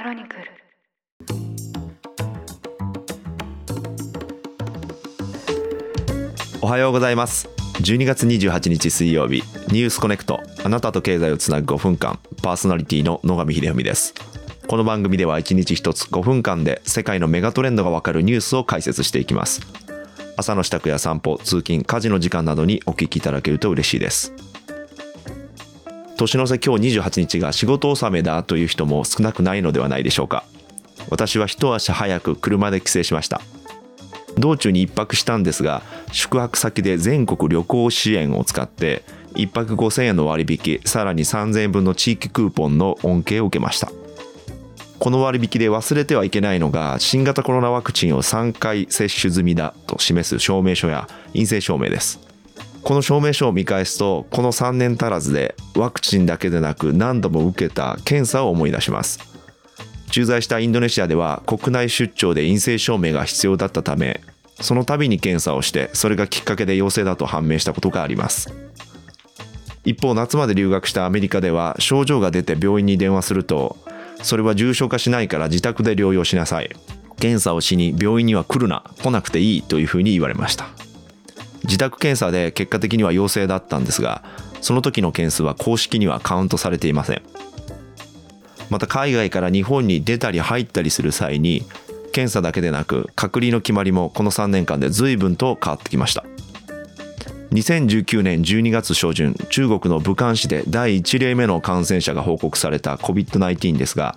クロニクル。おはようございます。12月28日水曜日ニュースコネクト。あなたと経済をつなぐ5分間パーソナリティの野上秀文です。この番組では1日1つ5分間で世界のメガトレンドがわかるニュースを解説していきます。朝の支度や散歩通勤家事の時間などにお聞きいただけると嬉しいです。年の瀬今日28日が仕事納めだという人も少なくないのではないでしょうか。私は一足早く車で帰省しました。道中に一泊したんですが宿泊先で全国旅行支援を使って1泊5000円の割引さらに3000円分の地域クーポンの恩恵を受けました。この割引で忘れてはいけないのが新型コロナワクチンを3回接種済みだと示す証明書や陰性証明です。この証明書を見返すとこの3年足らずでワクチンだけでなく何度も受けた検査を思い出します。駐在したインドネシアでは国内出張で陰性証明が必要だったためその度に検査をしてそれがきっかけで陽性だと判明したことがあります。一方夏まで留学したアメリカでは症状が出て病院に電話するとそれは重症化しないから自宅で療養しなさい。検査をしに病院には来るな来なくていいというふうに言われました。自宅検査で結果的には陽性だったんですがその時の件数は公式にはカウントされていません。また海外から日本に出たり入ったりする際に検査だけでなく隔離の決まりもこの3年間で随分と変わってきました。2019年12月初旬中国の武漢市で第1例目の感染者が報告された COVID-19 ですが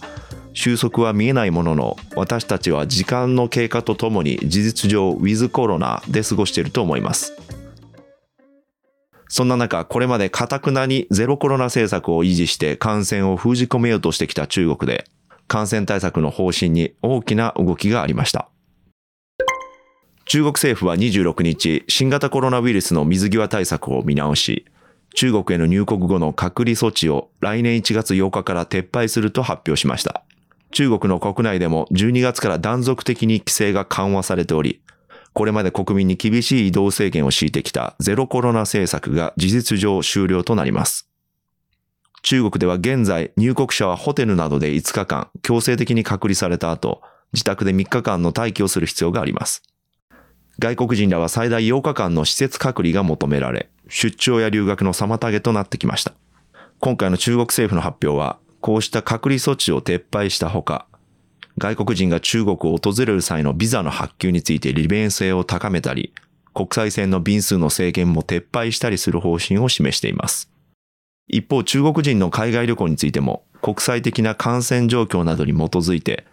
収束は見えないものの私たちは時間の経過とともに事実上ウィズコロナで過ごしていると思いますそんな中これまでかたくなにゼロコロナ政策を維持して感染を封じ込めようとしてきた中国で感染対策の方針に大きな動きがありました中国政府は26日、新型コロナウイルスの水際対策を見直し、中国への入国後の隔離措置を来年1月8日から撤廃すると発表しました。中国の国内でも12月から断続的に規制が緩和されており、これまで国民に厳しい移動制限を敷いてきたゼロコロナ政策が事実上終了となります。中国では現在入国者はホテルなどで5日間強制的に隔離された後、自宅で3日間の待機をする必要があります。外国人らは最大8日間の施設隔離が求められ、出張や留学の妨げとなってきました。今回の中国政府の発表は、こうした隔離措置を撤廃したほか、外国人が中国を訪れる際のビザの発給について利便性を高めたり、国際線の便数の制限も撤廃したりする方針を示しています。一方、中国人の海外旅行についても、国際的な感染状況などに基づいて、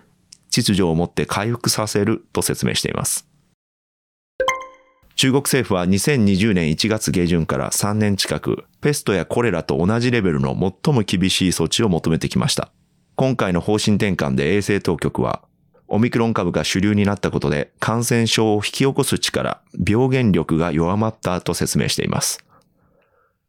秩序をもって回復させると説明しています。中国政府は2020年1月下旬から3年近く、ペストやコレラと同じレベルの最も厳しい措置を求めてきました。今回の方針転換で衛生当局は、オミクロン株が主流になったことで感染症を引き起こす力、病原力が弱まったと説明しています。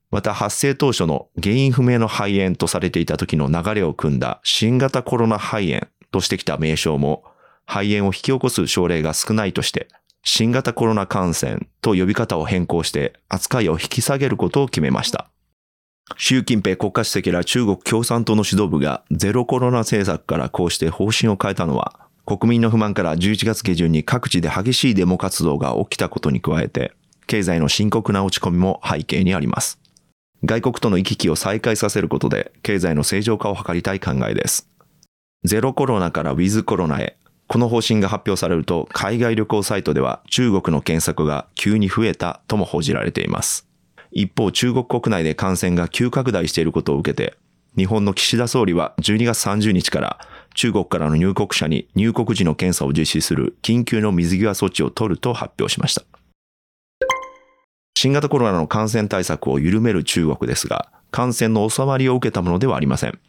また発生当初の原因不明の肺炎とされていた時の流れを組んだ新型コロナ肺炎としてきた名称も肺炎を引き起こす症例が少ないとして新型コロナ感染と呼び方を変更して扱いを引き下げることを決めました。習近平国家主席ら中国共産党の指導部がゼロコロナ政策からこうして方針を変えたのは、国民の不満から11月下旬に各地で激しいデモ活動が起きたことに加えて、経済の深刻な落ち込みも背景にあります。外国との行き来を再開させることで経済の正常化を図りたい考えです。ゼロコロナからウィズコロナへこの方針が発表されると、海外旅行サイトでは中国の検索が急に増えたとも報じられています。一方、中国国内で感染が急拡大していることを受けて、日本の岸田総理は12月30日から中国からの入国者に入国時の検査を実施する緊急の水際措置を取ると発表しました。新型コロナの感染対策を緩める中国ですが、感染の収まりを受けたものではありません。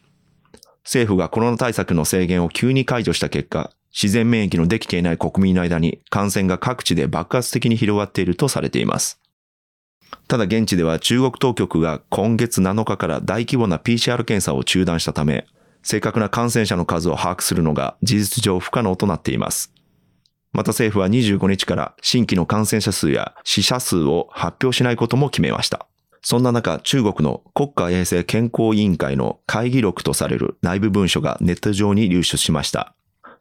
政府がコロナ対策の制限を急に解除した結果、自然免疫のできていない国民の間に感染が各地で爆発的に広がっているとされています。ただ現地では中国当局が今月7日から大規模な PCR 検査を中断したため、正確な感染者の数を把握するのが事実上不可能となっています。また政府は25日から新規の感染者数や死者数を発表しないことも決めました。そんな中、中国の国家衛生健康委員会の会議録とされる内部文書がネット上に流出しました。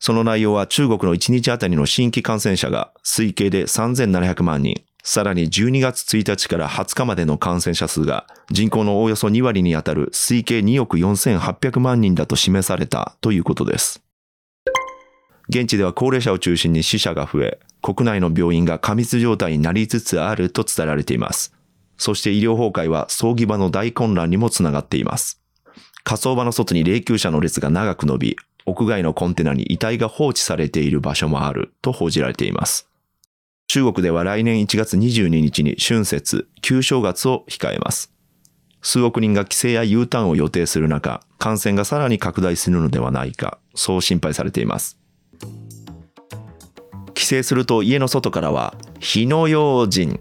その内容は中国の1日あたりの新規感染者が推計で3700万人、さらに12月1日から20日までの感染者数が人口のおよそ2割にあたる推計2億4800万人だと示されたということです。現地では高齢者を中心に死者が増え、国内の病院が過密状態になりつつあると伝えられています。そして医療崩壊は葬儀場の大混乱にもつながっています。火葬場の外に霊柩車の列が長く伸び、屋外のコンテナに遺体が放置されている場所もあると報じられています。中国では来年1月22日に春節、旧正月を控えます。数億人が帰省や U ターンを予定する中、感染がさらに拡大するのではないか、そう心配されています。帰省すると家の外からは、火の用心、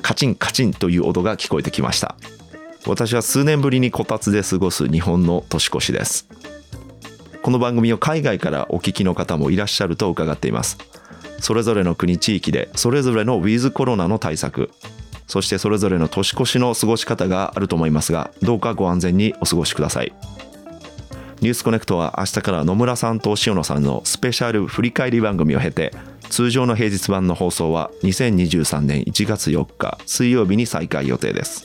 カチンカチンという音が聞こえてきました。私は数年ぶりにこたつで過ごす日本の年越しです。この番組を海外からお聞きの方もいらっしゃると伺っています。それぞれの国地域でそれぞれのウィズコロナの対策。そしてそれぞれの年越しの過ごし方があると思いますがどうかご安全にお過ごしください。ニュースコネクトは明日から野村さんと塩野さんのスペシャル振り返り番組を経て通常の平日版の放送は2023年1月4日水曜日に再開予定です。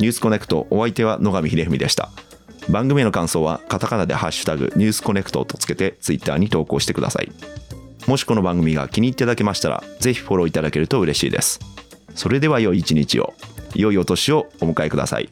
ニュースコネクトお相手は野上秀文でした。番組の感想はカタカナでハッシュタグニュースコネクトとつけてツイッターに投稿してください。もしこの番組が気に入っていただけましたら、ぜひフォローいただけると嬉しいです。それでは良い一日を、良いお年をお迎えください。